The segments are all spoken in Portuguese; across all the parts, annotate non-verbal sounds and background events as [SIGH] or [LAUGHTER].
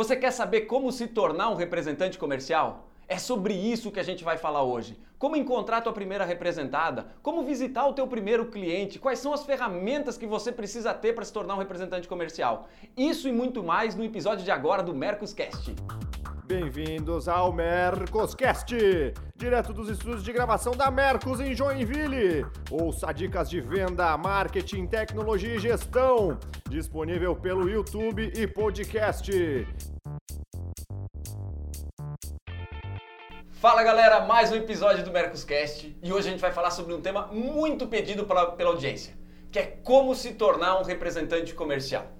Você quer saber como se tornar um representante comercial? É sobre isso que a gente vai falar hoje. Como encontrar a tua primeira representada, como visitar o teu primeiro cliente, quais são as ferramentas que você precisa ter para se tornar um representante comercial. Isso e muito mais no episódio de agora do Mercoscast. Bem-vindos ao Mercoscast, direto dos estúdios de gravação da Mercos em Joinville. Ouça dicas de venda, marketing, tecnologia e gestão, disponível pelo YouTube e podcast. Fala galera, mais um episódio do Mercoscast e hoje a gente vai falar sobre um tema muito pedido pela, pela audiência, que é como se tornar um representante comercial.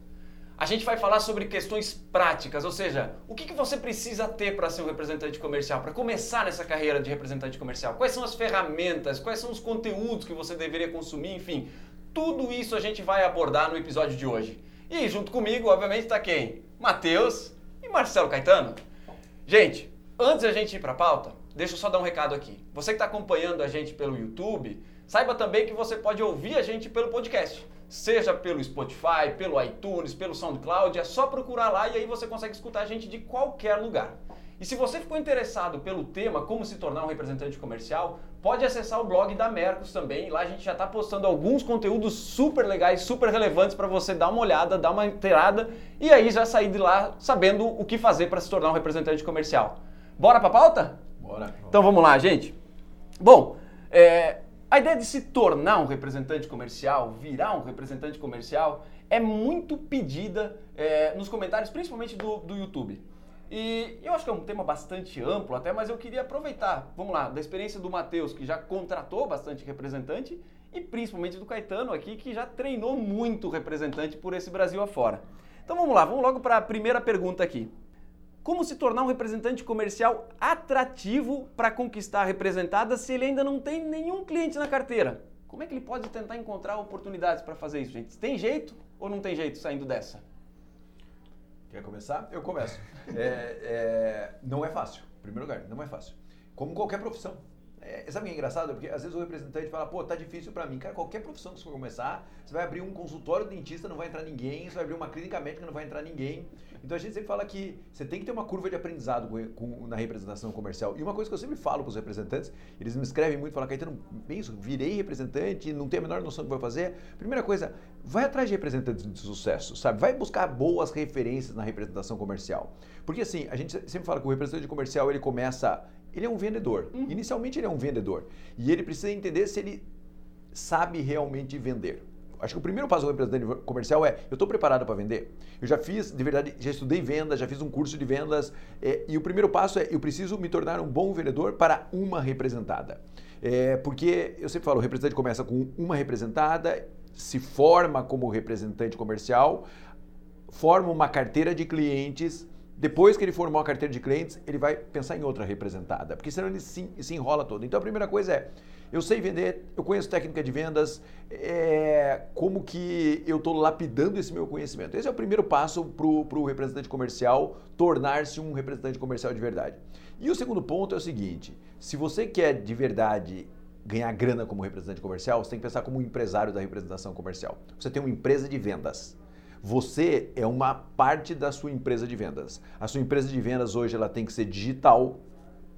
A gente vai falar sobre questões práticas, ou seja, o que, que você precisa ter para ser um representante comercial, para começar nessa carreira de representante comercial. Quais são as ferramentas, quais são os conteúdos que você deveria consumir, enfim. Tudo isso a gente vai abordar no episódio de hoje. E junto comigo, obviamente, está quem? Matheus e Marcelo Caetano. Gente, antes da gente ir para a pauta, deixa eu só dar um recado aqui. Você que está acompanhando a gente pelo YouTube, saiba também que você pode ouvir a gente pelo podcast seja pelo Spotify, pelo iTunes, pelo SoundCloud, é só procurar lá e aí você consegue escutar a gente de qualquer lugar. E se você ficou interessado pelo tema como se tornar um representante comercial, pode acessar o blog da Mercos também. Lá a gente já está postando alguns conteúdos super legais, super relevantes para você dar uma olhada, dar uma inteirada e aí já sair de lá sabendo o que fazer para se tornar um representante comercial. Bora para a pauta? Bora. Então vamos lá, gente. Bom, é, a ideia de se tornar um representante comercial, virar um representante comercial, é muito pedida é, nos comentários, principalmente do, do YouTube. E eu acho que é um tema bastante amplo até, mas eu queria aproveitar, vamos lá, da experiência do Matheus, que já contratou bastante representante, e principalmente do Caetano aqui, que já treinou muito representante por esse Brasil afora. Então vamos lá, vamos logo para a primeira pergunta aqui. Como se tornar um representante comercial atrativo para conquistar a representada se ele ainda não tem nenhum cliente na carteira? Como é que ele pode tentar encontrar oportunidades para fazer isso, gente? Tem jeito ou não tem jeito saindo dessa? Quer começar? Eu começo. é, é, não é fácil, em primeiro lugar, não é fácil. Como qualquer profissão. É, sabe o que é engraçado? Porque às vezes o representante fala, pô, tá difícil para mim. Cara, qualquer profissão que você for começar, você vai abrir um consultório dentista, não vai entrar ninguém, você vai abrir uma clínica médica, não vai entrar ninguém. Então a gente sempre fala que você tem que ter uma curva de aprendizado com, com, na representação comercial. E uma coisa que eu sempre falo para os representantes, eles me escrevem muito, falam, Caetano, bem isso, virei representante, não tenho a menor noção do que vou fazer. Primeira coisa, vai atrás de representantes de sucesso, sabe? Vai buscar boas referências na representação comercial. Porque assim, a gente sempre fala que o representante comercial, ele começa ele é um vendedor. Uhum. Inicialmente ele é um vendedor. E ele precisa entender se ele sabe realmente vender. Acho que o primeiro passo do representante comercial é: eu estou preparado para vender? Eu já fiz, de verdade, já estudei vendas, já fiz um curso de vendas. É, e o primeiro passo é: eu preciso me tornar um bom vendedor para uma representada. É, porque eu sempre falo: o representante começa com uma representada, se forma como representante comercial, forma uma carteira de clientes depois que ele formou a carteira de clientes, ele vai pensar em outra representada, porque senão ele se, se enrola todo. Então a primeira coisa é, eu sei vender, eu conheço técnica de vendas, é, como que eu estou lapidando esse meu conhecimento. Esse é o primeiro passo para o representante comercial tornar-se um representante comercial de verdade. E o segundo ponto é o seguinte, se você quer de verdade ganhar grana como representante comercial, você tem que pensar como um empresário da representação comercial. Você tem uma empresa de vendas. Você é uma parte da sua empresa de vendas. A sua empresa de vendas hoje ela tem que ser digital,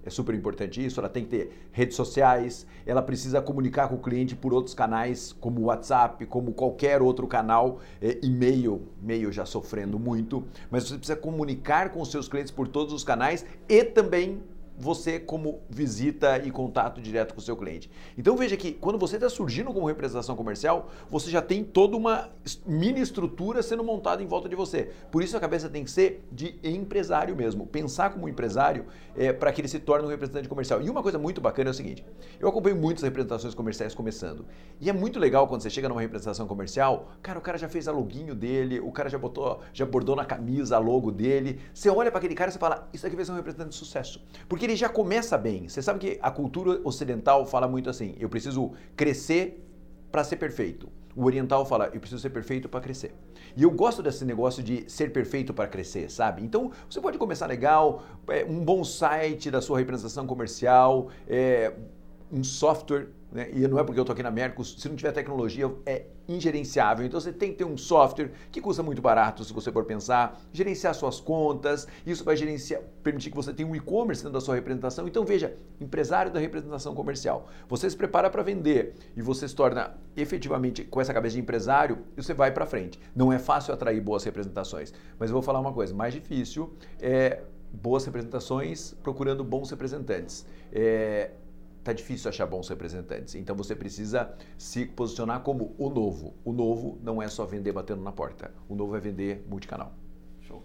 é super importante isso. Ela tem que ter redes sociais, ela precisa comunicar com o cliente por outros canais, como WhatsApp, como qualquer outro canal, é, e-mail, e-mail já sofrendo muito, mas você precisa comunicar com os seus clientes por todos os canais e também você como visita e contato direto com o seu cliente. Então veja que quando você está surgindo como representação comercial, você já tem toda uma mini estrutura sendo montada em volta de você. Por isso a cabeça tem que ser de empresário mesmo, pensar como empresário é, para que ele se torne um representante comercial. E uma coisa muito bacana é o seguinte: eu acompanho muitas representações comerciais começando e é muito legal quando você chega numa representação comercial, cara, o cara já fez a loginho dele, o cara já botou, já bordou na camisa a logo dele. Você olha para aquele cara e fala, isso aqui vai ser um representante de sucesso, porque ele ele já começa bem. Você sabe que a cultura ocidental fala muito assim: eu preciso crescer para ser perfeito. O oriental fala: eu preciso ser perfeito para crescer. E eu gosto desse negócio de ser perfeito para crescer, sabe? Então você pode começar legal, é, um bom site da sua representação comercial, é, um software né? e não é porque eu estou aqui na Mercos, se não tiver tecnologia é ingerenciável. Então você tem que ter um software que custa muito barato, se você for pensar, gerenciar suas contas, isso vai gerenciar, permitir que você tenha um e-commerce dentro da sua representação. Então veja, empresário da representação comercial, você se prepara para vender e você se torna efetivamente com essa cabeça de empresário, você vai para frente. Não é fácil atrair boas representações, mas eu vou falar uma coisa, mais difícil é boas representações procurando bons representantes. É, tá difícil achar bons representantes. Então você precisa se posicionar como o novo. O novo não é só vender batendo na porta. O novo é vender multicanal. Show.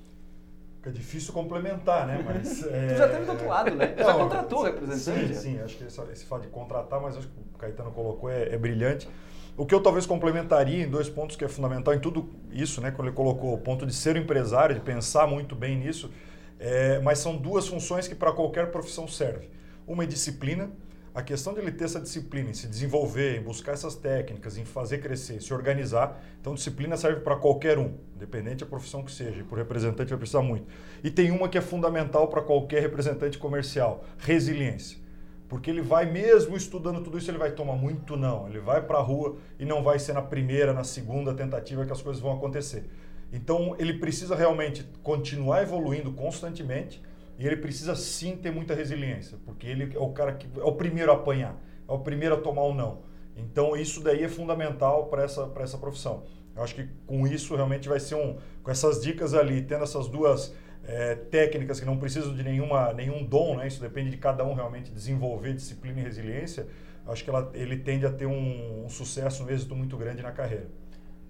É difícil complementar, né? Mas, [LAUGHS] é... tu já teve do outro lado, né? Tu já contratou representante? Sim, sim. Acho que esse, esse fato de contratar, mas acho que o Caetano colocou é, é brilhante. O que eu talvez complementaria em dois pontos que é fundamental em tudo isso, né? Quando ele colocou o ponto de ser um empresário, de pensar muito bem nisso, é, mas são duas funções que para qualquer profissão serve. Uma é disciplina, a questão de ele ter essa disciplina, em se desenvolver, em buscar essas técnicas, em fazer crescer, se organizar. Então, disciplina serve para qualquer um, independente da profissão que seja. E por representante vai precisar muito. E tem uma que é fundamental para qualquer representante comercial: resiliência. Porque ele vai, mesmo estudando tudo isso, ele vai tomar muito não. Ele vai para a rua e não vai ser na primeira, na segunda tentativa que as coisas vão acontecer. Então, ele precisa realmente continuar evoluindo constantemente e ele precisa sim ter muita resiliência, porque ele é o cara que é o primeiro a apanhar, é o primeiro a tomar o não. Então isso daí é fundamental para essa, essa profissão. Eu acho que com isso realmente vai ser um. Com essas dicas ali, tendo essas duas é, técnicas que não precisam de nenhuma, nenhum dom, né? isso depende de cada um realmente desenvolver disciplina e resiliência, acho que ela, ele tende a ter um, um sucesso, um êxito muito grande na carreira.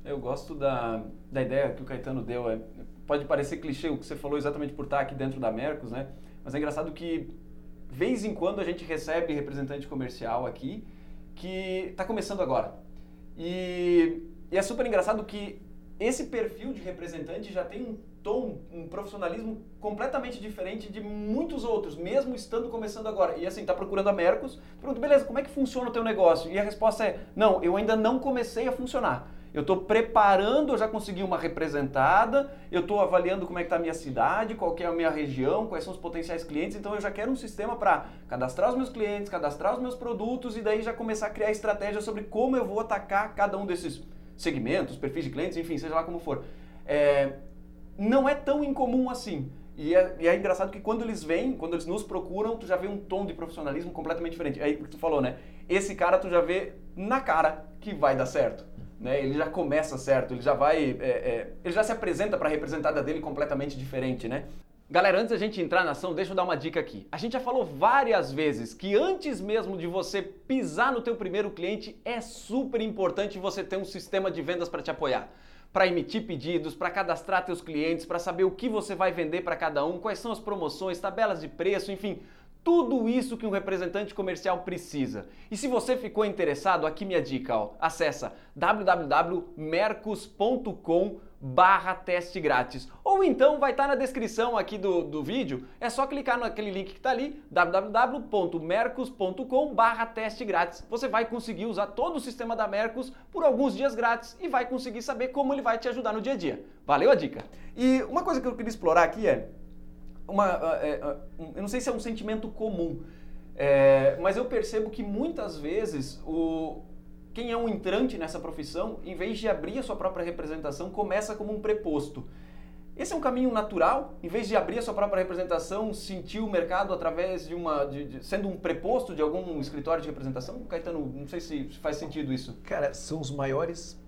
Eu gosto da, da ideia que o Caetano deu. É, pode parecer clichê o que você falou exatamente por estar aqui dentro da Mercos, né? Mas é engraçado que, vez em quando, a gente recebe representante comercial aqui que está começando agora. E, e é super engraçado que esse perfil de representante já tem um tom, um profissionalismo completamente diferente de muitos outros, mesmo estando começando agora. E assim, está procurando a Mercos, pergunta, beleza, como é que funciona o teu negócio? E a resposta é, não, eu ainda não comecei a funcionar eu estou preparando, eu já consegui uma representada, eu estou avaliando como é que está a minha cidade, qual é a minha região, quais são os potenciais clientes, então eu já quero um sistema para cadastrar os meus clientes, cadastrar os meus produtos e daí já começar a criar estratégia sobre como eu vou atacar cada um desses segmentos, perfis de clientes, enfim, seja lá como for. É, não é tão incomum assim. E é, e é, engraçado que quando eles vêm, quando eles nos procuram, tu já vê um tom de profissionalismo completamente diferente. É aí que tu falou, né? Esse cara tu já vê na cara que vai dar certo né? Ele já começa certo, ele já vai, é, é, ele já se apresenta para a representada dele completamente diferente, né? Galera, antes da gente entrar na ação, deixa eu dar uma dica aqui. A gente já falou várias vezes que antes mesmo de você pisar no teu primeiro cliente, é super importante você ter um sistema de vendas para te apoiar para emitir pedidos, para cadastrar teus clientes, para saber o que você vai vender para cada um, quais são as promoções, tabelas de preço, enfim, tudo isso que um representante comercial precisa. E se você ficou interessado, aqui minha dica, ó, acessa www.mercos.com barra teste grátis. Ou então vai estar tá na descrição aqui do, do vídeo, é só clicar naquele link que está ali, www.mercos.com barra teste grátis. Você vai conseguir usar todo o sistema da Mercos por alguns dias grátis e vai conseguir saber como ele vai te ajudar no dia a dia. Valeu a dica! E uma coisa que eu queria explorar aqui é, uma, é, eu não sei se é um sentimento comum, é, mas eu percebo que muitas vezes o, quem é um entrante nessa profissão, em vez de abrir a sua própria representação, começa como um preposto. Esse é um caminho natural, em vez de abrir a sua própria representação, sentir o mercado através de uma. De, de, sendo um preposto de algum escritório de representação? Caetano, não sei se faz sentido isso. Cara, são os maiores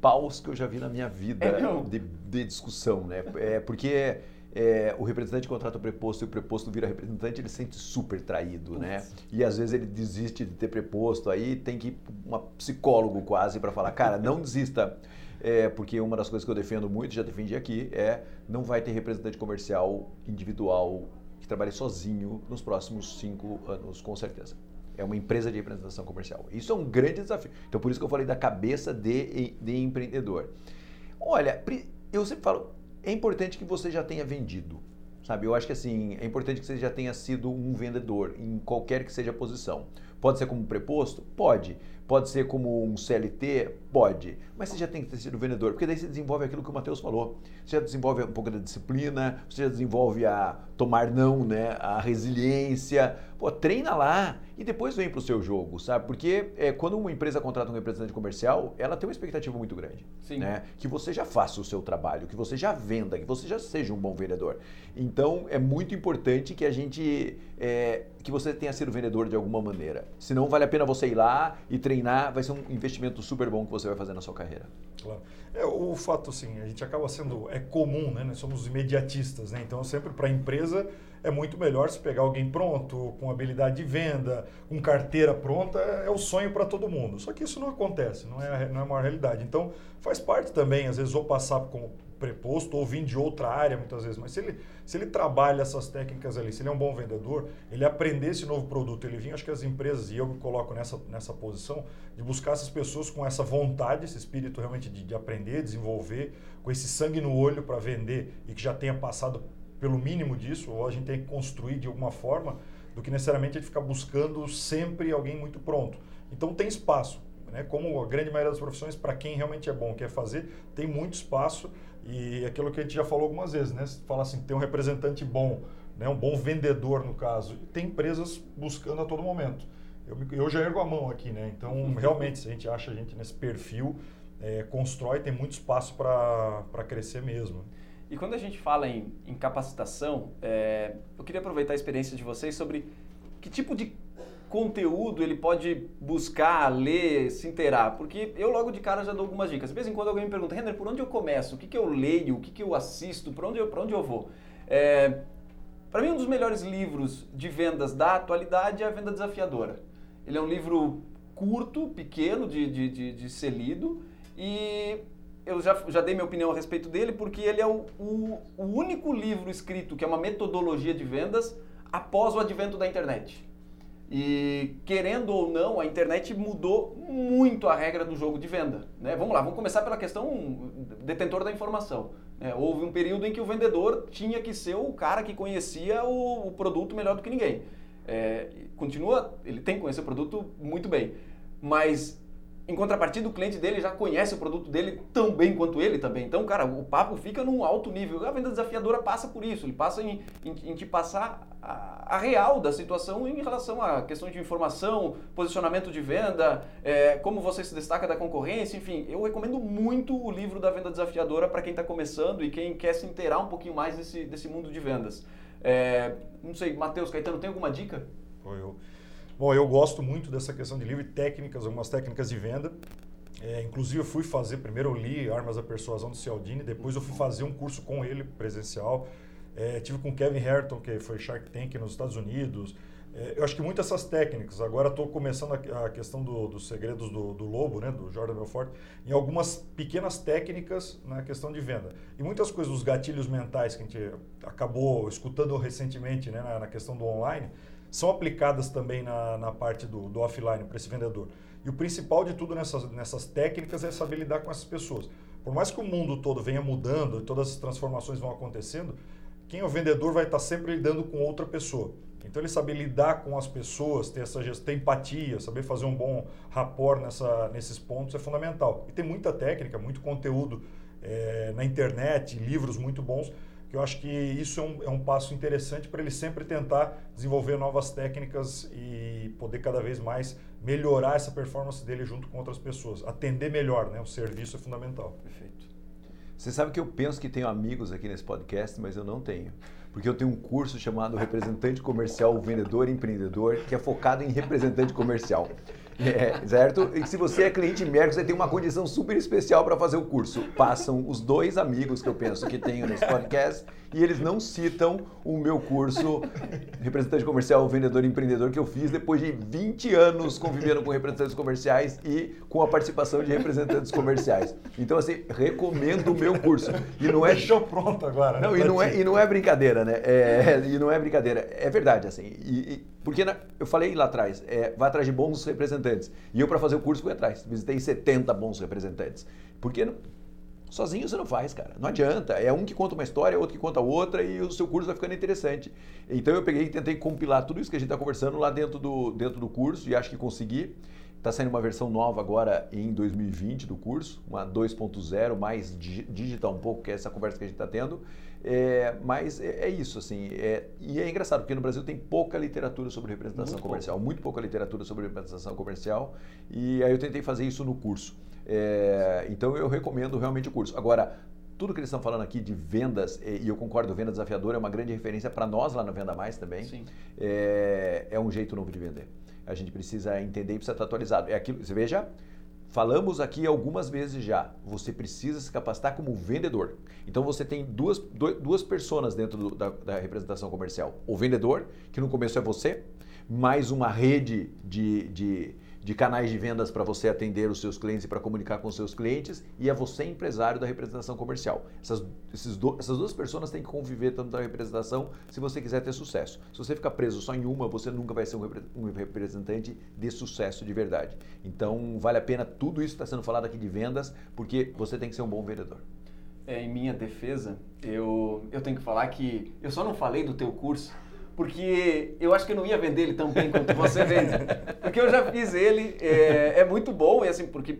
paus que eu já vi na minha vida é de, de, discussão, né? É porque é, o representante contrata o preposto e o preposto vira representante, ele se sente super traído, né? E às vezes ele desiste de ter preposto, aí tem que ir uma psicólogo quase para falar, cara, não desista. É, porque uma das coisas que eu defendo muito, já defendi aqui, é não vai ter representante comercial individual que trabalhe sozinho nos próximos cinco anos, com certeza. É uma empresa de representação comercial. Isso é um grande desafio. Então, por isso que eu falei da cabeça de, de empreendedor. Olha, eu sempre falo, é importante que você já tenha vendido, sabe? Eu acho que assim, é importante que você já tenha sido um vendedor em qualquer que seja a posição. Pode ser como preposto? Pode. Pode ser como um CLT? Pode. Mas você já tem que ter sido vendedor, porque daí você desenvolve aquilo que o Matheus falou. Você já desenvolve um pouco da disciplina, você já desenvolve a tomar não, né? A resiliência. Pô, treina lá e depois vem para o seu jogo, sabe? Porque é, quando uma empresa contrata um representante comercial, ela tem uma expectativa muito grande. Sim. Né? Que você já faça o seu trabalho, que você já venda, que você já seja um bom vendedor. Então é muito importante que a gente. É, que você tenha sido vendedor de alguma maneira. Senão vale a pena você ir lá e treinar, vai ser um investimento super bom que você vai fazer na sua carreira. Claro. É, o fato, assim, a gente acaba sendo, é comum, né? Nós somos imediatistas, né? Então, sempre para a empresa é muito melhor se pegar alguém pronto, com habilidade de venda, com carteira pronta, é o sonho para todo mundo. Só que isso não acontece, não é, não é uma realidade. Então, faz parte também, às vezes, ou passar como preposto ou vir de outra área muitas vezes, mas se ele, se ele trabalha essas técnicas ali, se ele é um bom vendedor, ele aprender esse novo produto, ele vir, acho que as empresas, e eu me coloco nessa, nessa posição, de buscar essas pessoas com essa vontade, esse espírito realmente de, de aprender, desenvolver, com esse sangue no olho para vender e que já tenha passado pelo mínimo disso, ou a gente tem que construir de alguma forma, do que necessariamente a gente ficar buscando sempre alguém muito pronto. Então tem espaço. Né? Como a grande maioria das profissões, para quem realmente é bom, quer fazer, tem muito espaço e aquilo que a gente já falou algumas vezes, né? Você fala assim, tem um representante bom, né? um bom vendedor no caso. Tem empresas buscando a todo momento. Eu, eu já ergo a mão aqui, né? Então, [LAUGHS] realmente, se a gente acha a gente nesse perfil, é, constrói, tem muito espaço para crescer mesmo. E quando a gente fala em, em capacitação, é, eu queria aproveitar a experiência de vocês sobre que tipo de conteúdo ele pode buscar, ler, se inteirar? Porque eu logo de cara já dou algumas dicas. De vez em quando alguém me pergunta, Renner, por onde eu começo? O que, que eu leio? O que, que eu assisto? Por onde eu, onde eu vou? É, Para mim, um dos melhores livros de vendas da atualidade é A Venda Desafiadora. Ele é um livro curto, pequeno de, de, de, de ser lido e eu já, já dei minha opinião a respeito dele porque ele é o, o, o único livro escrito que é uma metodologia de vendas após o advento da internet. E querendo ou não, a internet mudou muito a regra do jogo de venda. Né? Vamos lá, vamos começar pela questão detentor da informação. É, houve um período em que o vendedor tinha que ser o cara que conhecia o, o produto melhor do que ninguém. É, continua, ele tem que conhecer o produto muito bem, mas em contrapartida, o cliente dele já conhece o produto dele tão bem quanto ele também. Então, cara, o papo fica num alto nível. A venda desafiadora passa por isso. Ele passa em, em, em te passar a, a, real da situação em relação a questões de informação, posicionamento de venda, é, como você se destaca da concorrência. Enfim, eu recomendo muito o livro da Venda Desafiadora para quem está começando e quem quer se inteirar um pouquinho mais desse, desse mundo de vendas. É, não sei, Matheus, Caetano, tem alguma dica? Foi eu. Bom, eu gosto muito dessa questão de livro e técnicas, algumas técnicas de venda. É, inclusive eu fui fazer, primeiro eu li Armas da Persuasão do Cialdini, depois eu fui fazer um curso com ele presencial. É, tive com Kevin Harton, que foi Shark Tank nos Estados Unidos. É, eu acho que muitas dessas técnicas, agora estou começando a, a, questão do, dos segredos do, do, lobo, né, do Jordan Belfort, em algumas pequenas técnicas na questão de venda. E muitas coisas, os gatilhos mentais que a gente acabou escutando recentemente né, na, na questão do online, são aplicadas também na, na parte do, do offline para esse vendedor. E o principal de tudo nessas, nessas técnicas é saber lidar com essas pessoas. Por mais que o mundo todo venha mudando e todas as transformações vão acontecendo, quem é o vendedor vai estar sempre lidando com outra pessoa. Então ele saber lidar com as pessoas, ter essa gestão, ter empatia, saber fazer um bom rapport nessa, nesses pontos é fundamental. E tem muita técnica, muito conteúdo é, na internet, livros muito bons que eu acho que isso é um, é um passo interessante para ele sempre tentar desenvolver novas técnicas e poder cada vez mais melhorar essa performance dele junto com outras pessoas. Atender melhor, né? O serviço é fundamental. Perfeito. Você sabe que eu penso que tenho amigos aqui nesse podcast, mas eu não tenho. Porque eu tenho um curso chamado Representante Comercial Vendedor Empreendedor, que é focado em representante comercial. É, certo? E se você é cliente Mercos, você tem uma condição super especial para fazer o curso. Passam os dois amigos que eu penso que tenho nesse podcast e eles não citam o meu curso Representante Comercial, Vendedor Empreendedor que eu fiz depois de 20 anos convivendo com representantes comerciais e com a participação de representantes comerciais. Então, assim, recomendo o meu curso. E não é... Deixou pronto agora. Não, e não, é, e não é brincadeira, né? É, [LAUGHS] e não é brincadeira. É verdade, assim. E, e, porque na, eu falei lá atrás, é, vai atrás de bons representantes. E eu, para fazer o curso, fui atrás. Visitei 70 bons representantes. Porque Sozinho você não faz, cara. Não adianta. É um que conta uma história, outro que conta outra e o seu curso vai ficando interessante. Então eu peguei e tentei compilar tudo isso que a gente está conversando lá dentro do, dentro do curso e acho que consegui. Está saindo uma versão nova agora em 2020 do curso, uma 2.0, mais digital um pouco, que é essa conversa que a gente está tendo. É, mas é, é, isso, assim. É, e é engraçado, porque no Brasil tem pouca literatura sobre representação muito comercial, pouco. muito pouca literatura sobre representação comercial. E aí eu tentei fazer isso no curso. É, então eu recomendo realmente o curso. Agora, tudo que eles estão falando aqui de vendas, e eu concordo, venda desafiadora é uma grande referência para nós lá no Venda Mais também. É, é um jeito novo de vender. A gente precisa entender e precisa estar atualizado. É aquilo, você veja, falamos aqui algumas vezes já, você precisa se capacitar como vendedor. Então você tem duas, duas pessoas dentro do, da, da representação comercial. O vendedor, que no começo é você, mais uma rede de, de de canais de vendas para você atender os seus clientes e para comunicar com os seus clientes, e é você empresário da representação comercial. Essas, do, essas duas pessoas têm que conviver tanto da representação se você quiser ter sucesso. Se você ficar preso só em uma, você nunca vai ser um, um representante de sucesso de verdade. Então, vale a pena tudo isso que está sendo falado aqui de vendas, porque você tem que ser um bom vendedor. É, em minha defesa, eu, eu tenho que falar que eu só não falei do teu curso porque eu acho que eu não ia vender ele tão bem quanto você vende. [LAUGHS] Porque eu já fiz ele, é, é, muito bom, e assim, porque,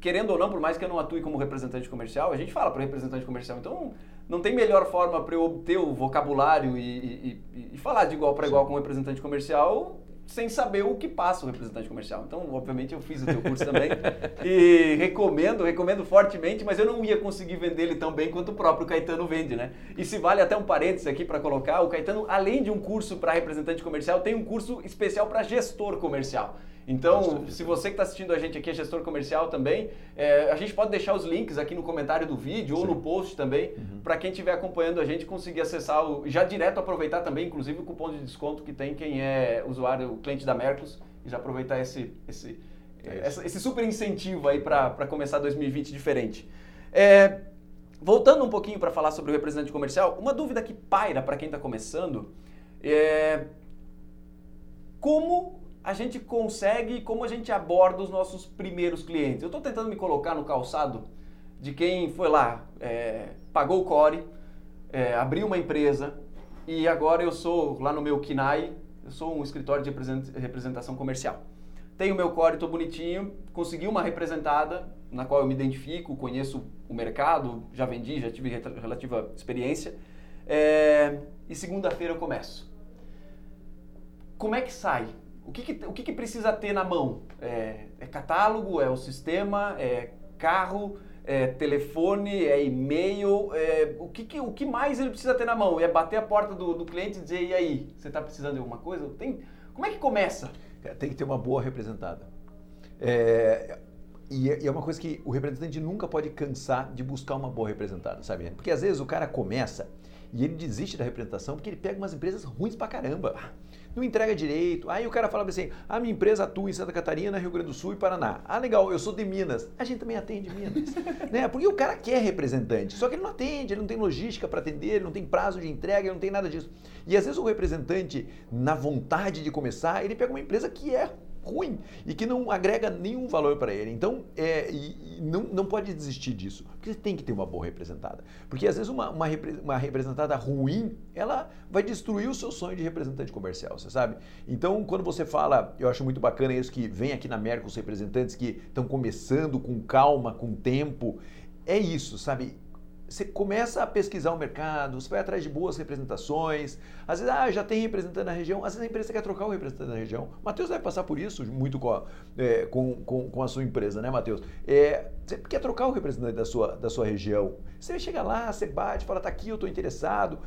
querendo ou não, por mais que eu não atue como representante comercial, a gente fala para representante comercial, então não tem melhor forma para eu obter o vocabulário e, e, e falar de igual para igual com o representante comercial sem saber o que passa o representante comercial. Então, obviamente, eu fiz o teu curso também [LAUGHS] e recomendo, recomendo fortemente, mas eu não ia conseguir vender ele tão bem quanto o próprio Caetano vende, né? E se vale até um parênteses aqui para colocar, o Caetano, além de um curso para representante comercial, tem um curso especial para gestor comercial. Então, se você que está assistindo a gente aqui é gestor comercial também, é, a gente pode deixar os links aqui no comentário do vídeo Sim. ou no post também, uhum. para quem estiver acompanhando a gente conseguir acessar, o, já direto aproveitar também, inclusive o cupom de desconto que tem quem é usuário, cliente da Mercos, e já aproveitar esse, esse, é esse super incentivo aí para começar 2020 diferente. É, voltando um pouquinho para falar sobre o representante comercial, uma dúvida que paira para quem está começando é como a gente consegue, como a gente aborda os nossos primeiros clientes. Eu estou tentando me colocar no calçado de quem foi lá, é, pagou o core, é, abriu uma empresa e agora eu sou, lá no meu KINAI, eu sou um escritório de representação comercial. Tenho meu core, estou bonitinho, consegui uma representada na qual eu me identifico, conheço o mercado, já vendi, já tive relativa experiência. É, e segunda-feira eu começo. Como é que sai? O que, que o que, que, precisa ter na mão? É, é, catálogo, é o sistema, é carro, é telefone, é e-mail, é, o, que, que, o que mais ele precisa ter na mão? É bater a porta do, do cliente e dizer, e aí, você está precisando de alguma coisa? Tem, como é que começa? É, tem que ter uma boa representada. É, e é uma coisa que o representante nunca pode cansar de buscar uma boa representada, sabe? Porque às vezes o cara começa e ele desiste da representação porque ele pega umas empresas ruins pra caramba não entrega direito. Aí o cara fala assim: a minha empresa atua em Santa Catarina, Rio Grande do Sul e Paraná. Ah, legal, eu sou de Minas. A gente também atende Minas. [LAUGHS] né? Porque o cara quer representante, só que ele não atende, ele não tem logística para atender, ele não tem prazo de entrega, ele não tem nada disso. E às vezes o representante, na vontade de começar, ele pega uma empresa que é ruim e que não agrega nenhum valor para ele. Então, é, e, e não, não pode desistir disso, porque tem que ter uma boa representada. Porque às vezes uma, uma, uma, representada ruim, ela vai destruir o seu sonho de representante comercial, você sabe? Então, quando você fala, eu acho muito bacana isso que vem aqui na Merck os representantes que estão começando com calma, com tempo, é isso, sabe? Você começa a pesquisar o mercado, você vai atrás de boas representações. Às vezes, ah, já tem representante na região, às vezes a empresa quer trocar o representante na região. Matheus deve passar por isso muito com a, é, com, com, com, a sua empresa, né, Matheus? É, você quer trocar o representante da sua, da sua região. Você chega lá, você bate, fala, tá aqui, eu estou interessado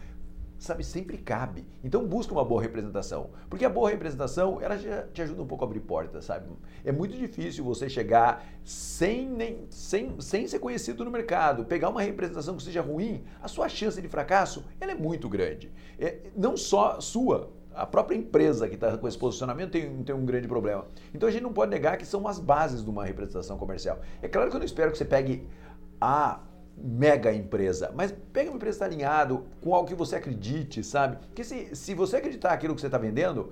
sabe, sempre cabe. Então busca uma boa representação, porque a boa representação, ela já te ajuda um pouco a abrir portas, sabe? É muito difícil você chegar sem, nem, sem, sem ser conhecido no mercado, pegar uma representação que seja ruim, a sua chance de fracasso, ela é muito grande. É, não só sua, a própria empresa que está com esse posicionamento tem, tem um grande problema. Então a gente não pode negar que são as bases de uma representação comercial. É claro que eu não espero que você pegue a mega empresa, mas pega uma empresa que está alinhado com algo que você acredite, sabe? Porque se, se você acreditar aquilo que você está vendendo,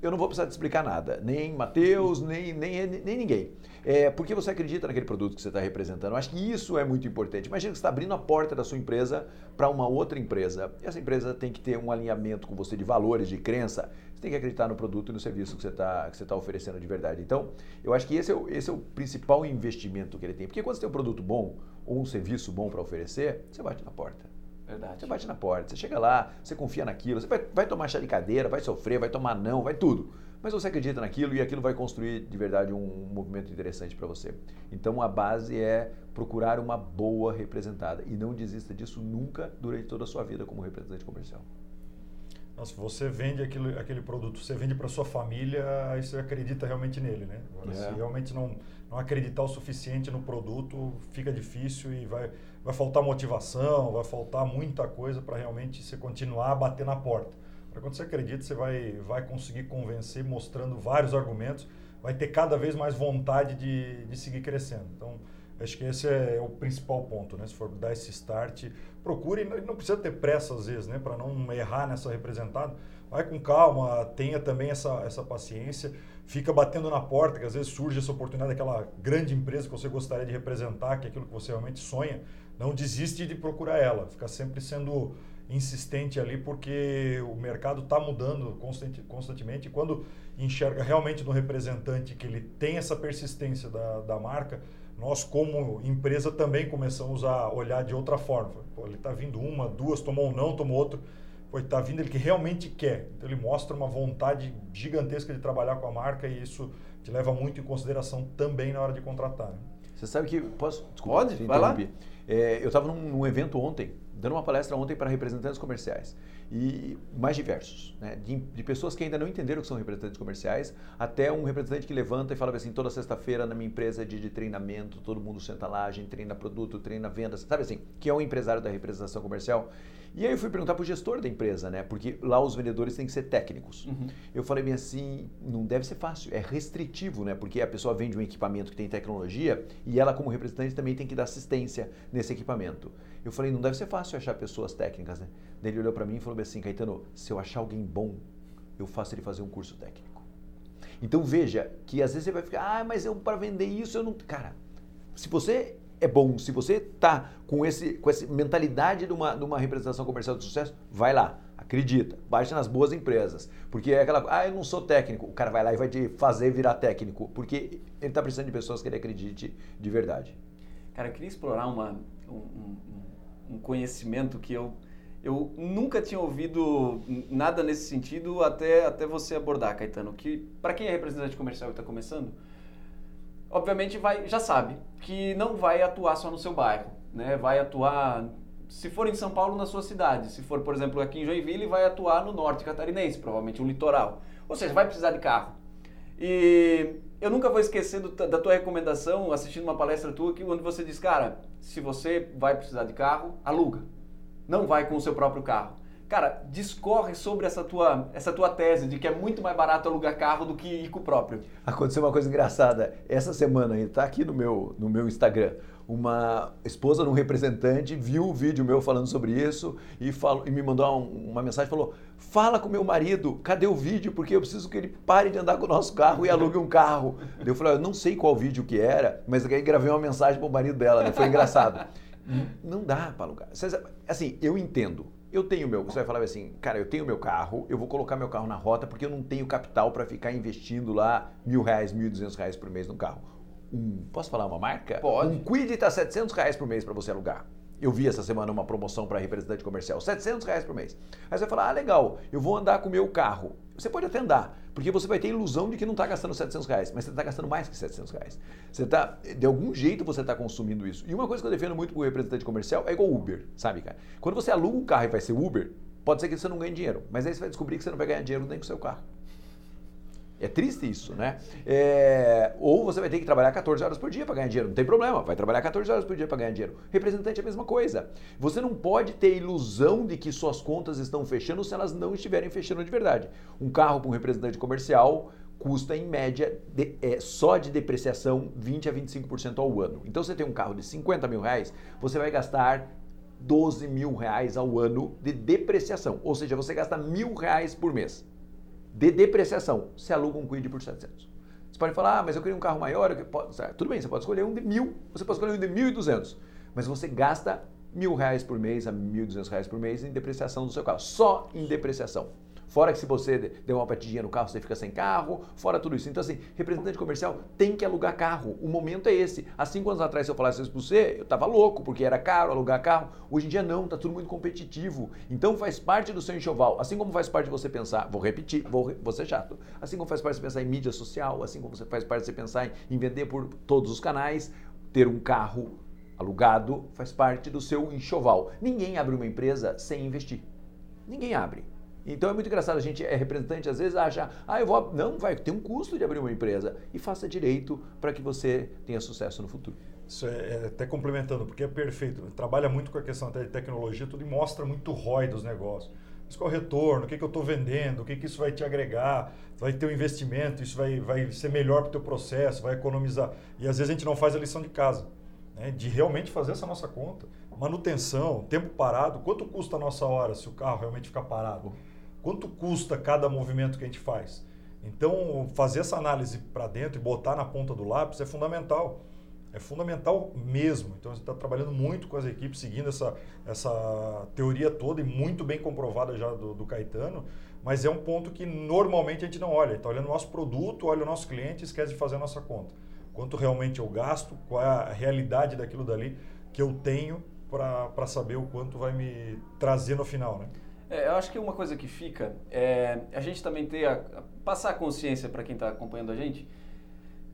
eu não vou precisar te explicar nada, nem Matheus, nem, nem, nem ninguém. É, porque você acredita naquele produto que você está representando. Acho que isso é muito importante. Imagina que você está abrindo a porta da sua empresa para uma outra empresa. Essa empresa tem que ter um alinhamento com você de valores, de crença. Você tem que acreditar no produto e no serviço que você está tá oferecendo de verdade. Então, eu acho que esse é, o, esse é o principal investimento que ele tem. Porque quando você tem um produto bom ou um serviço bom para oferecer, você bate na porta. Verdade. Você bate na porta, você chega lá, você confia naquilo, você vai, vai tomar chá de cadeira, vai sofrer, vai tomar não, vai tudo. Mas você acredita naquilo e aquilo vai construir de verdade um movimento interessante para você. Então a base é procurar uma boa representada e não desista disso nunca durante toda a sua vida como representante comercial. Se você vende aquele, aquele produto, você vende para sua família, aí você acredita realmente nele, né? Agora, é. se realmente não, não acreditar o suficiente no produto, fica difícil e vai, vai faltar motivação, vai faltar muita coisa para realmente você continuar a bater na porta. Para quando você acredita, você vai, vai conseguir convencer mostrando vários argumentos, vai ter cada vez mais vontade de, de seguir crescendo. Então, acho que esse é o principal ponto, né? Se for dar esse start, procure, não precisa ter pressa às vezes, né? Para não errar nessa representada. Vai com calma, tenha também essa, essa paciência, fica batendo na porta, que às vezes surge essa oportunidade daquela grande empresa que você gostaria de representar, que é aquilo que você realmente sonha. Não desiste de procurar ela, fica sempre sendo insistente ali, porque o mercado está mudando constante, constantemente. E quando enxerga realmente no representante que ele tem essa persistência da, da marca, nós como empresa também começamos a olhar de outra forma. Pô, ele está vindo uma, duas, tomou um não, tomou outro. Pô, está vindo ele que realmente quer. Então ele mostra uma vontade gigantesca de trabalhar com a marca e isso te leva muito em consideração também na hora de contratar. Né? Você sabe que posso? Desculpa, Pode, vai lá. É, eu estava num, num evento ontem dando uma palestra ontem para representantes comerciais e mais diversos, né? de, de, pessoas que ainda não entenderam que são representantes comerciais, até um representante que levanta e fala assim, toda sexta-feira na minha empresa é dia de treinamento, todo mundo senta lá, a gente treina produto, treina vendas, sabe assim, que é um empresário da representação comercial e aí eu fui perguntar para o gestor da empresa, né? Porque lá os vendedores têm que ser técnicos. Uhum. Eu falei bem assim, não deve ser fácil, é restritivo, né? Porque a pessoa vende um equipamento que tem tecnologia e ela como representante também tem que dar assistência nesse equipamento. Eu falei, não deve ser fácil achar pessoas técnicas, né? Daí ele olhou para mim e falou assim, Caetano, se eu achar alguém bom, eu faço ele fazer um curso técnico. Então veja que às vezes você vai ficar, ah, mas eu para vender isso eu não, cara, se você é bom. Se você está com, esse, com essa mentalidade de uma, de uma representação comercial de sucesso, vai lá, acredita, baixa nas boas empresas. Porque é aquela ah, eu não sou técnico. O cara vai lá e vai te fazer virar técnico, porque ele está precisando de pessoas que ele acredite de verdade. Cara, eu queria explorar uma, um, um, conhecimento que eu, eu nunca tinha ouvido nada nesse sentido até, até você abordar, Caetano. Que para quem é representante comercial e está começando, obviamente vai, já sabe que não vai atuar só no seu bairro, né? Vai atuar, se for em São Paulo, na sua cidade. Se for, por exemplo, aqui em Joinville, vai atuar no norte catarinense, provavelmente um litoral. Ou seja, vai precisar de carro. E eu nunca vou esquecer do, da tua recomendação, assistindo uma palestra tua, que, onde você diz, cara, se você vai precisar de carro, aluga. Não vai com o seu próprio carro. Cara, discorre sobre essa tua, essa tua tese de que é muito mais barato alugar carro do que ir com o próprio. Aconteceu uma coisa engraçada. Essa semana, está aqui no meu, no meu Instagram, uma esposa de um representante viu o vídeo meu falando sobre isso e, falou, e me mandou uma, uma mensagem falou: Fala com meu marido, cadê o vídeo? Porque eu preciso que ele pare de andar com o nosso carro e alugue um carro. eu falei: Eu não sei qual vídeo que era, mas aí gravei uma mensagem para o marido dela, né? foi engraçado. não dá para alugar. Assim, eu entendo eu tenho meu, você vai falar assim, cara, eu tenho meu carro, eu vou colocar meu carro na rota porque eu não tenho capital para ficar investindo lá mil reais, mil duzentos reais por mês no carro. Um, posso falar uma marca? Pode. Um Quid está 700 reais por mês para você alugar. Eu vi essa semana uma promoção para representante comercial, 700 reais por mês. Aí você vai falar, ah, legal, eu vou andar com o meu carro. Você pode até andar, porque você vai ter ilusão de que não está gastando 700 reais, mas você está gastando mais que 700 reais. Você tá, de algum jeito você está consumindo isso. E uma coisa que eu defendo muito com o representante comercial é igual Uber, sabe, cara? Quando você aluga um carro e vai ser Uber, pode ser que você não ganhe dinheiro, mas aí você vai descobrir que você não vai ganhar dinheiro nem com o seu carro. É triste isso, né? É, ou você vai ter que trabalhar 14 horas por dia para ganhar dinheiro. Não tem problema, vai trabalhar 14 horas por dia para ganhar dinheiro. Representante é a mesma coisa. Você não pode ter ilusão de que suas contas estão fechando se elas não estiverem fechando de verdade. Um carro para um representante comercial custa em média de, é, só de depreciação 20 a 25% ao ano. Então você tem um carro de 50 mil reais, você vai gastar 12 mil reais ao ano de depreciação. Ou seja, você gasta mil reais por mês. De depreciação, você aluga um Quid por 700. Você pode falar, ah, mas eu queria um carro maior. Tudo bem, você pode escolher um de mil, você pode escolher um de 1.200. Mas você gasta mil reais por mês a mil duzentos reais por mês em depreciação do seu carro, só em depreciação. Fora que se você der uma partidinha no carro, você fica sem carro, fora tudo isso. Então, assim, representante comercial tem que alugar carro. O momento é esse. Há cinco anos atrás, se eu falasse isso para você, eu estava louco, porque era caro alugar carro. Hoje em dia não, está tudo muito competitivo. Então faz parte do seu enxoval. Assim como faz parte de você pensar, vou repetir, vou, vou ser chato. Assim como faz parte de você pensar em mídia social, assim como faz parte de você pensar em vender por todos os canais, ter um carro alugado faz parte do seu enxoval. Ninguém abre uma empresa sem investir. Ninguém abre. Então é muito engraçado, a gente é representante, às vezes acha, ah, eu vou. Não, vai ter um custo de abrir uma empresa. E faça direito para que você tenha sucesso no futuro. Isso é, é, até complementando, porque é perfeito. Trabalha muito com a questão até de tecnologia, tudo e mostra muito ROI dos negócios. Mas qual é o retorno, o que, que eu estou vendendo, o que, que isso vai te agregar, vai ter um investimento, isso vai, vai ser melhor para o teu processo, vai economizar. E às vezes a gente não faz a lição de casa né, de realmente fazer essa nossa conta. Manutenção, tempo parado, quanto custa a nossa hora se o carro realmente ficar parado? Quanto custa cada movimento que a gente faz? Então, fazer essa análise para dentro e botar na ponta do lápis é fundamental. É fundamental mesmo. Então, a gente está trabalhando muito com as equipes, seguindo essa, essa teoria toda e muito bem comprovada já do, do Caetano, mas é um ponto que normalmente a gente não olha. Está olhando o nosso produto, olha o nosso cliente e esquece de fazer a nossa conta quanto realmente eu gasto, qual é a realidade daquilo dali que eu tenho para saber o quanto vai me trazer no final, né? É, eu acho que uma coisa que fica é a gente também ter a, a passar a consciência para quem está acompanhando a gente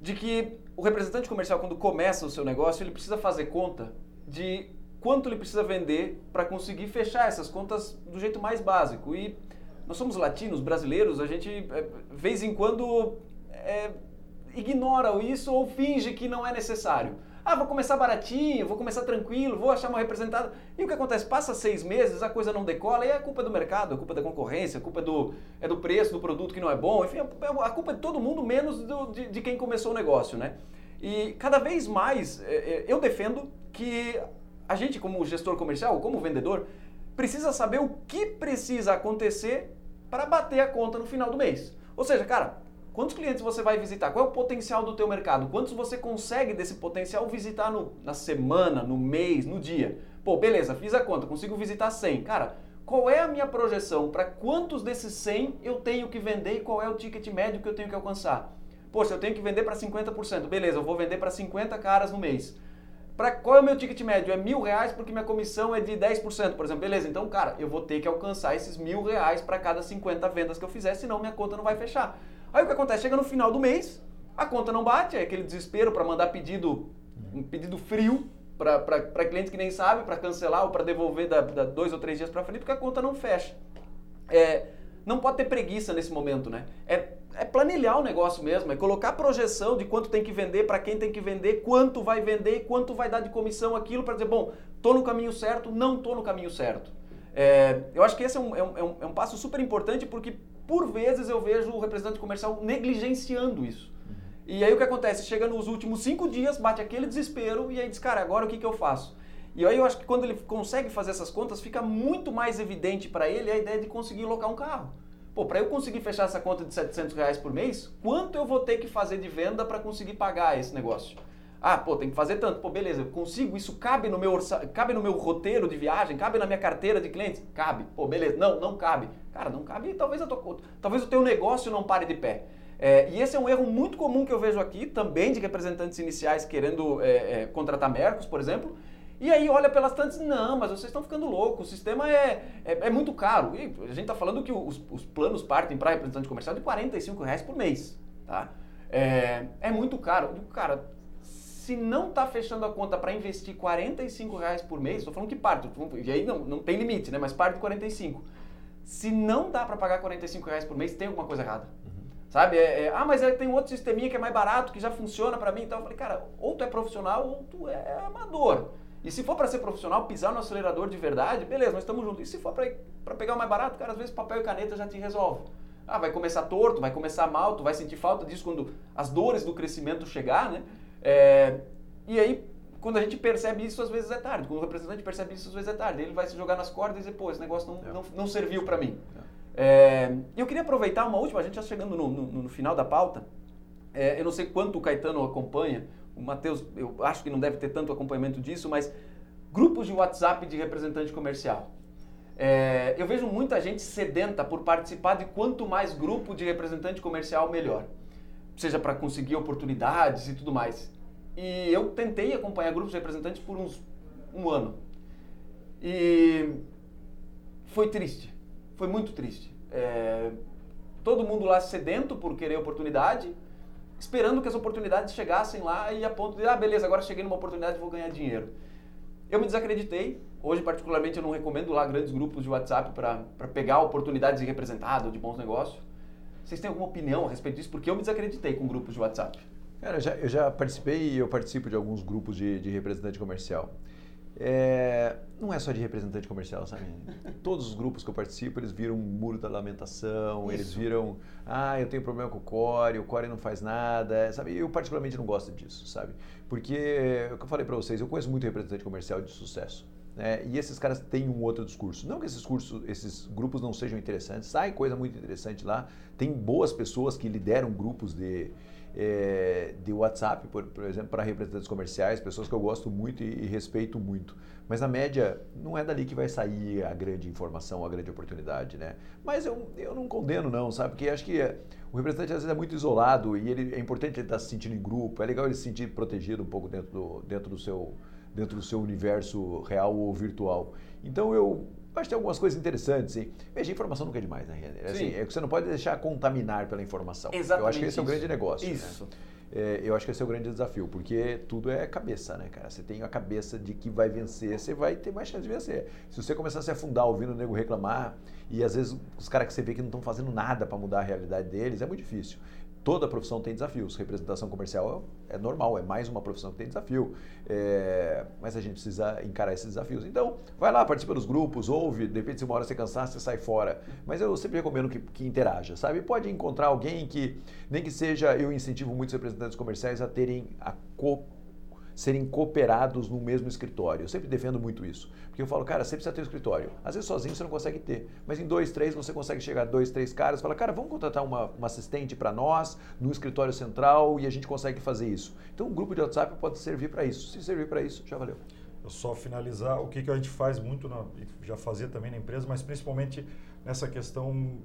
de que o representante comercial quando começa o seu negócio ele precisa fazer conta de quanto ele precisa vender para conseguir fechar essas contas do jeito mais básico e nós somos latinos brasileiros a gente é, vez em quando é, ignora isso ou finge que não é necessário. Ah, vou começar baratinho, vou começar tranquilo, vou achar uma representada. E o que acontece? Passa seis meses, a coisa não decola, e é culpa do mercado, é culpa da concorrência, é culpa do, é do preço do produto que não é bom, enfim, é a culpa é de todo mundo, menos do, de, de, quem começou o negócio, né? E cada vez mais é, é, eu defendo que a gente, como gestor comercial, como vendedor, precisa saber o que precisa acontecer para bater a conta no final do mês. Ou seja, cara, Quantos clientes você vai visitar? Qual é o potencial do teu mercado? Quantos você consegue desse potencial visitar no, na semana, no mês, no dia? Pô, beleza, fiz a conta, consigo visitar 100. Cara, qual é a minha projeção para quantos desses 100 eu tenho que vender e qual é o ticket médio que eu tenho que alcançar? Poxa, eu tenho que vender para 50%. Beleza, eu vou vender para 50 caras no mês. Para qual é o meu ticket médio? É mil reais porque minha comissão é de 10%, por exemplo. Beleza, então, cara, eu vou ter que alcançar esses mil reais para cada 50 vendas que eu fizer, senão minha conta não vai fechar. Aí o que acontece? Chega no final do mês, a conta não bate, é aquele desespero para mandar pedido, um pedido frio para clientes que nem sabem, para cancelar ou para devolver da, da, dois ou três dias para frente, porque a conta não fecha. É, não pode ter preguiça nesse momento, né? É, é planilhar o negócio mesmo, é colocar projeção de quanto tem que vender, para quem tem que vender, quanto vai vender, quanto vai dar de comissão aquilo, para dizer, bom, tô no caminho certo, não tô no caminho certo. É, eu acho que esse é um, é, um, é um passo super importante porque por vezes eu vejo o representante comercial negligenciando isso. E aí o que acontece? Chega nos últimos cinco dias, bate aquele desespero e aí diz, cara, agora o que, que eu faço? E aí eu acho que quando ele consegue fazer essas contas, fica muito mais evidente para ele a ideia de conseguir locar um carro. Pô, para eu conseguir fechar essa conta de 700 reais por mês, quanto eu vou ter que fazer de venda para conseguir pagar esse negócio? Ah, pô, tem que fazer tanto. Pô, beleza, eu consigo, isso cabe no meu orça... cabe no meu roteiro de viagem, cabe na minha carteira de clientes? Cabe. Pô, beleza. Não, não cabe. Cara, não cabe, talvez eu tô... talvez o teu negócio não pare de pé. É, e esse é um erro muito comum que eu vejo aqui, também de representantes iniciais querendo é, é, contratar Mercos, por exemplo. E aí olha pelas tantas, não, mas vocês estão ficando loucos, o sistema é, é, é muito caro. E a gente está falando que os, os planos partem para representante comercial de 45 reais por mês. Tá? É, é muito caro. Cara, se não está fechando a conta para investir 45 reais por mês, estou falando que parte, e aí não, não tem limite, né? mas parte de 45. Se não dá para pagar 45 reais por mês, tem alguma coisa errada. Uhum. Sabe? É, é, ah, mas é, tem outro sisteminha que é mais barato, que já funciona para mim. Então eu falei, cara, ou tu é profissional ou tu é amador. E se for para ser profissional, pisar no acelerador de verdade, beleza, nós estamos juntos. E se for para pegar o mais barato, cara, às vezes papel e caneta já te resolve. Ah, vai começar torto, vai começar mal, tu vai sentir falta disso quando as dores do crescimento chegar, né? É, e aí, quando a gente percebe isso, às vezes é tarde. Quando o representante percebe isso, às vezes é tarde. Ele vai se jogar nas cordas e dizer, pô, esse negócio não, é. não, não serviu para mim. É. É, eu queria aproveitar uma última, a gente já chegando no, no, no final da pauta. É, eu não sei quanto o Caetano acompanha, o Matheus, eu acho que não deve ter tanto acompanhamento disso, mas grupos de WhatsApp de representante comercial. É, eu vejo muita gente sedenta por participar de quanto mais grupo de representante comercial, melhor. Seja para conseguir oportunidades e tudo mais. E eu tentei acompanhar grupos representantes por uns um ano. E foi triste. Foi muito triste. É, todo mundo lá sedento por querer oportunidade, esperando que as oportunidades chegassem lá e a ponto de, ah, beleza, agora cheguei numa oportunidade vou ganhar dinheiro. Eu me desacreditei. Hoje, particularmente, eu não recomendo lá grandes grupos de WhatsApp para pegar oportunidades de representado, de bons negócios. Vocês têm alguma opinião a respeito disso? Porque eu me desacreditei com grupos de WhatsApp. Cara, eu já, eu já participei e eu participo de alguns grupos de, de representante comercial. É, não é só de representante comercial, sabe? [LAUGHS] Todos os grupos que eu participo, eles viram um muro da lamentação, Isso. eles viram, ah, eu tenho problema com o core, o core não faz nada, sabe? Eu particularmente não gosto disso, sabe? Porque, é o que eu falei para vocês, eu conheço muito representante comercial de sucesso. Né? E esses caras têm um outro discurso. Não que esses cursos, esses grupos não sejam interessantes, sai coisa muito interessante lá. Tem boas pessoas que lideram grupos de, é, de WhatsApp, por, por exemplo, para representantes comerciais, pessoas que eu gosto muito e, e, respeito muito. Mas na média, não é dali que vai sair a grande informação, a grande oportunidade, né? Mas eu, eu não condeno não, sabe? Porque acho que o representante às vezes é muito isolado e ele, é importante ele estar se sentindo em grupo, é legal ele se sentir protegido um pouco dentro do, dentro do, seu, dentro do seu universo real ou virtual. Então eu Que tem algumas coisas interessantes, sim. Veja, informação nunca é demais, né? Assim, é que você não pode deixar contaminar pela informação. Exatamente eu acho que esse isso. é o grande negócio. Né? Isso. Né? É, eu acho que esse é o grande desafio, porque tudo é cabeça, né, cara? Você tem a cabeça de que vai vencer, você vai ter mais chance de vencer. Se você começar a se afundar ouvindo o nego reclamar, e às vezes os caras que você vê que não estão fazendo nada para mudar a realidade deles, é muito difícil toda profissão tem desafios. Representação comercial é normal, é mais uma profissão que tem desafio. É, mas a gente precisa encarar esses desafios. Então, vai lá, participa dos grupos, ouve, de repente, se uma hora você cansar, você sai fora. Mas eu sempre recomendo que, que interaja, sabe? Pode encontrar alguém que, nem que seja, eu incentivo muitos representantes comerciais a terem a co serem cooperados no mesmo escritório. Eu sempre defendo muito isso. Porque eu falo, cara, você precisa ter um escritório. Às vezes sozinho você não consegue ter, mas em dois, três você consegue chegar a dois, três caras e falar, cara, vamos contratar uma, uma assistente para nós no escritório central e a gente consegue fazer isso. Então, um grupo de WhatsApp pode servir para isso. Se servir para isso, já valeu. Eu só finalizar o que, que a gente faz muito, na, já fazia também na empresa, mas principalmente nessa questão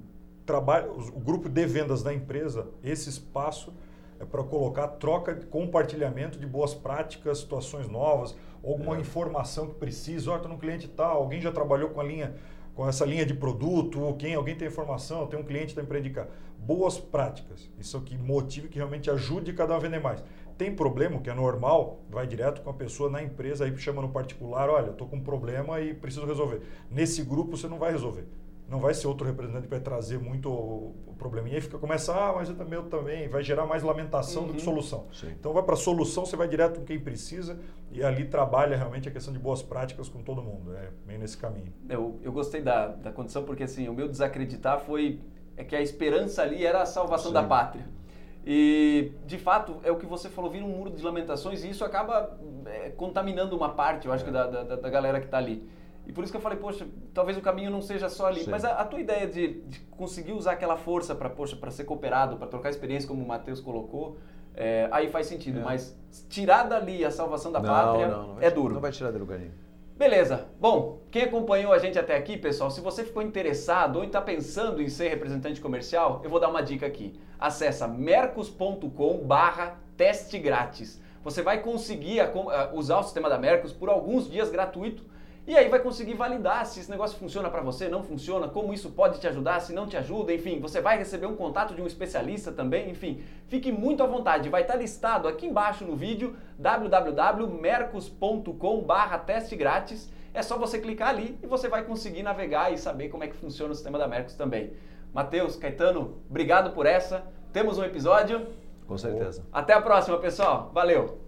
trabalho, o grupo de vendas da empresa, esse espaço é para colocar troca, compartilhamento de boas práticas, situações novas, alguma é. informação que precisa. Olha, estou no cliente tal, alguém já trabalhou com a linha, com essa linha de produto, quem, alguém tem informação, tem um cliente que está para indicar. Boas práticas. Isso é que motive, que realmente ajude cada um a vender mais. Tem problema, que é normal, vai direto com a pessoa na empresa, aí chama no particular, olha, estou com um problema e preciso resolver. Nesse grupo você não vai resolver não vai ser outro representante que vai trazer muito o probleminha. Aí fica, começa, ah, mas eu também, eu também, vai gerar mais lamentação uhum. do que uhum. solução. Sim. Então vai para a solução, você vai direto com quem precisa e ali trabalha realmente a questão de boas práticas com todo mundo. É meio nesse caminho. Eu, eu gostei da, da condição porque assim, o meu desacreditar foi é que a esperança ali era a salvação Sim. da pátria. E, de fato, é o que você falou, vira um muro de lamentações e isso acaba é, contaminando uma parte, eu acho é. que, da, da, da galera que está ali. E por isso que eu falei, poxa, talvez o caminho não seja só ali. Sim. Mas a, a, tua ideia de, de, conseguir usar aquela força para, poxa, para ser cooperado, para trocar experiência, como o Matheus colocou, é, aí faz sentido. É. Mas tirar dali a salvação da não, pátria não, não é duro. Não vai tirar do lugar nenhum. Beleza. Bom, quem acompanhou a gente até aqui, pessoal, se você ficou interessado ou está pensando em ser representante comercial, eu vou dar uma dica aqui. Acesse mercos.com barra teste grátis. Você vai conseguir usar o sistema da Mercos por alguns dias gratuito e aí vai conseguir validar se esse negócio funciona para você, não funciona, como isso pode te ajudar, se não te ajuda, enfim, você vai receber um contato de um especialista também, enfim, fique muito à vontade, vai estar listado aqui embaixo no vídeo www.mercos.com/teste grátis. É só você clicar ali e você vai conseguir navegar e saber como é que funciona o sistema da Mercos também. Matheus, Caetano, obrigado por essa. Temos um episódio. Com certeza. Até a próxima, pessoal. Valeu.